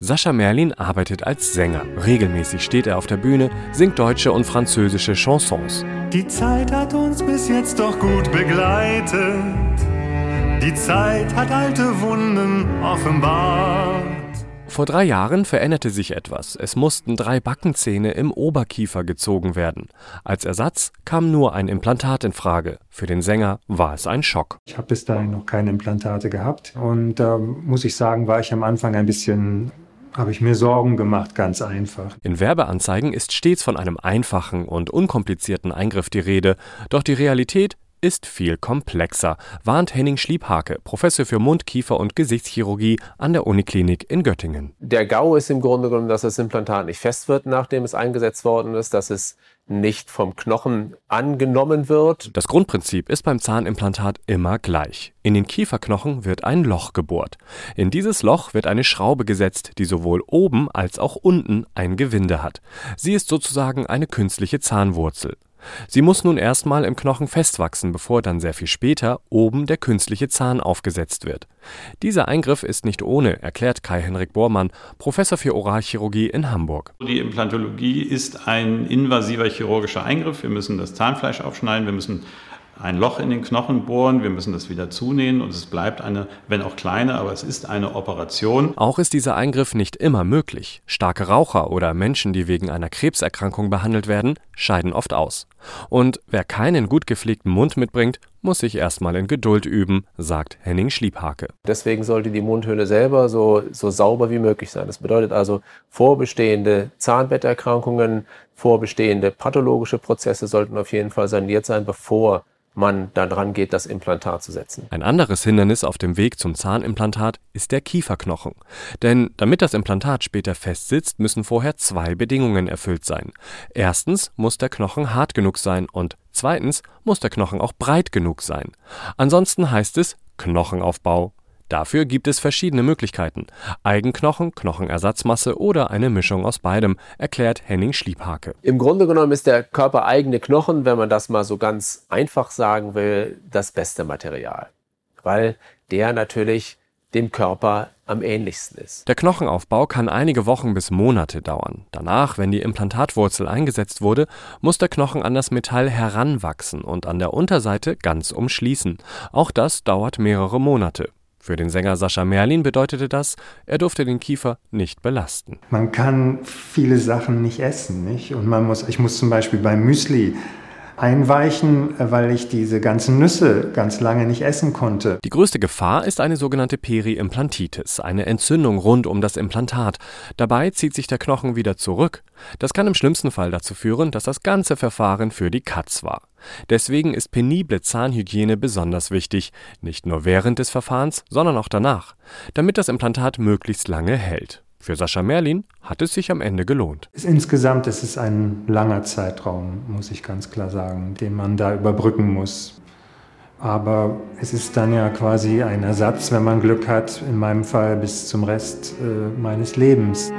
Sascha Merlin arbeitet als Sänger. Regelmäßig steht er auf der Bühne, singt deutsche und französische Chansons. Die Zeit hat uns bis jetzt doch gut begleitet. Die Zeit hat alte Wunden offenbart. Vor drei Jahren veränderte sich etwas. Es mussten drei Backenzähne im Oberkiefer gezogen werden. Als Ersatz kam nur ein Implantat in Frage. Für den Sänger war es ein Schock. Ich habe bis dahin noch keine Implantate gehabt und da äh, muss ich sagen, war ich am Anfang ein bisschen habe ich mir Sorgen gemacht, ganz einfach. In Werbeanzeigen ist stets von einem einfachen und unkomplizierten Eingriff die Rede, doch die Realität ist viel komplexer, warnt Henning Schliebhake, Professor für Mund-, Kiefer- und Gesichtschirurgie an der Uniklinik in Göttingen. Der GAU ist im Grunde genommen, dass das Implantat nicht fest wird, nachdem es eingesetzt worden ist, dass es nicht vom Knochen angenommen wird. Das Grundprinzip ist beim Zahnimplantat immer gleich. In den Kieferknochen wird ein Loch gebohrt. In dieses Loch wird eine Schraube gesetzt, die sowohl oben als auch unten ein Gewinde hat. Sie ist sozusagen eine künstliche Zahnwurzel. Sie muss nun erstmal im Knochen festwachsen, bevor dann sehr viel später oben der künstliche Zahn aufgesetzt wird. Dieser Eingriff ist nicht ohne, erklärt Kai-Henrik Bormann, Professor für Oralchirurgie in Hamburg. Die Implantologie ist ein invasiver chirurgischer Eingriff. Wir müssen das Zahnfleisch aufschneiden, wir müssen ein Loch in den Knochen bohren, wir müssen das wieder zunähen und es bleibt eine, wenn auch kleine, aber es ist eine Operation. Auch ist dieser Eingriff nicht immer möglich. Starke Raucher oder Menschen, die wegen einer Krebserkrankung behandelt werden, scheiden oft aus. Und wer keinen gut gepflegten Mund mitbringt, muss sich erstmal in Geduld üben, sagt Henning Schliebhake. Deswegen sollte die Mundhöhle selber so, so sauber wie möglich sein. Das bedeutet also, vorbestehende Zahnbetterkrankungen, vorbestehende pathologische Prozesse sollten auf jeden Fall saniert sein, bevor man daran geht, das Implantat zu setzen. Ein anderes Hindernis auf dem Weg zum Zahnimplantat ist der Kieferknochen. Denn damit das Implantat später fest sitzt, müssen vorher zwei Bedingungen erfüllt sein. Erstens muss der Knochen hart genug sein und zweitens muss der Knochen auch breit genug sein. Ansonsten heißt es Knochenaufbau Dafür gibt es verschiedene Möglichkeiten: Eigenknochen, Knochenersatzmasse oder eine Mischung aus beidem, erklärt Henning Schliebhake. Im Grunde genommen ist der körpereigene Knochen, wenn man das mal so ganz einfach sagen will, das beste Material, weil der natürlich dem Körper am ähnlichsten ist. Der Knochenaufbau kann einige Wochen bis Monate dauern. Danach, wenn die Implantatwurzel eingesetzt wurde, muss der Knochen an das Metall heranwachsen und an der Unterseite ganz umschließen. Auch das dauert mehrere Monate. Für den Sänger Sascha Merlin bedeutete das, er durfte den Kiefer nicht belasten. Man kann viele Sachen nicht essen, nicht? Und man muss, ich muss zum Beispiel beim Müsli einweichen, weil ich diese ganzen Nüsse ganz lange nicht essen konnte. Die größte Gefahr ist eine sogenannte Periimplantitis, eine Entzündung rund um das Implantat. Dabei zieht sich der Knochen wieder zurück. Das kann im schlimmsten Fall dazu führen, dass das ganze Verfahren für die Katz war. Deswegen ist penible Zahnhygiene besonders wichtig, nicht nur während des Verfahrens, sondern auch danach, damit das Implantat möglichst lange hält. Für Sascha Merlin hat es sich am Ende gelohnt. Insgesamt ist es ein langer Zeitraum, muss ich ganz klar sagen, den man da überbrücken muss. Aber es ist dann ja quasi ein Ersatz, wenn man Glück hat, in meinem Fall bis zum Rest äh, meines Lebens.